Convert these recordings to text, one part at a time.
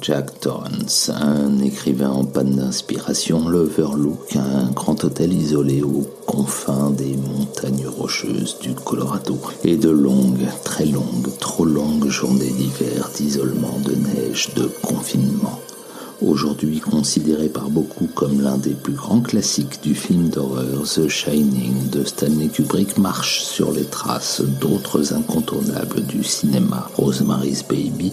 Jack Torrance, un écrivain en panne d'inspiration, l'Overlook, un grand hôtel isolé aux confins des montagnes rocheuses du Colorado, et de longues, très longues, trop longues journées d'hiver, d'isolement, de neige, de confinement. Aujourd'hui considéré par beaucoup comme l'un des plus grands classiques du film d'horreur, The Shining de Stanley Kubrick marche sur les traces d'autres incontournables du cinéma, Rosemary's Baby,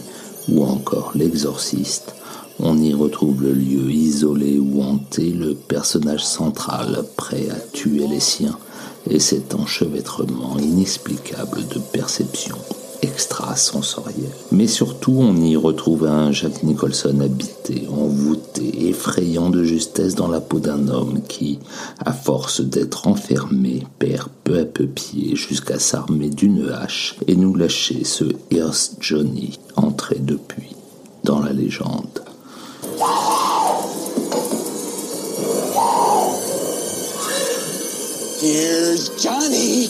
ou encore l'exorciste, on y retrouve le lieu isolé ou hanté, le personnage central prêt à tuer les siens, et cet enchevêtrement inexplicable de perceptions extrasensorielles. Mais surtout, on y retrouve un Jack Nicholson habité, envoûté, effrayant de justesse dans la peau d'un homme qui, à force d'être enfermé, perd peu à peu pied jusqu'à s'armer d'une hache et nous lâcher ce Here's Johnny, entré depuis dans la légende. Here's Johnny.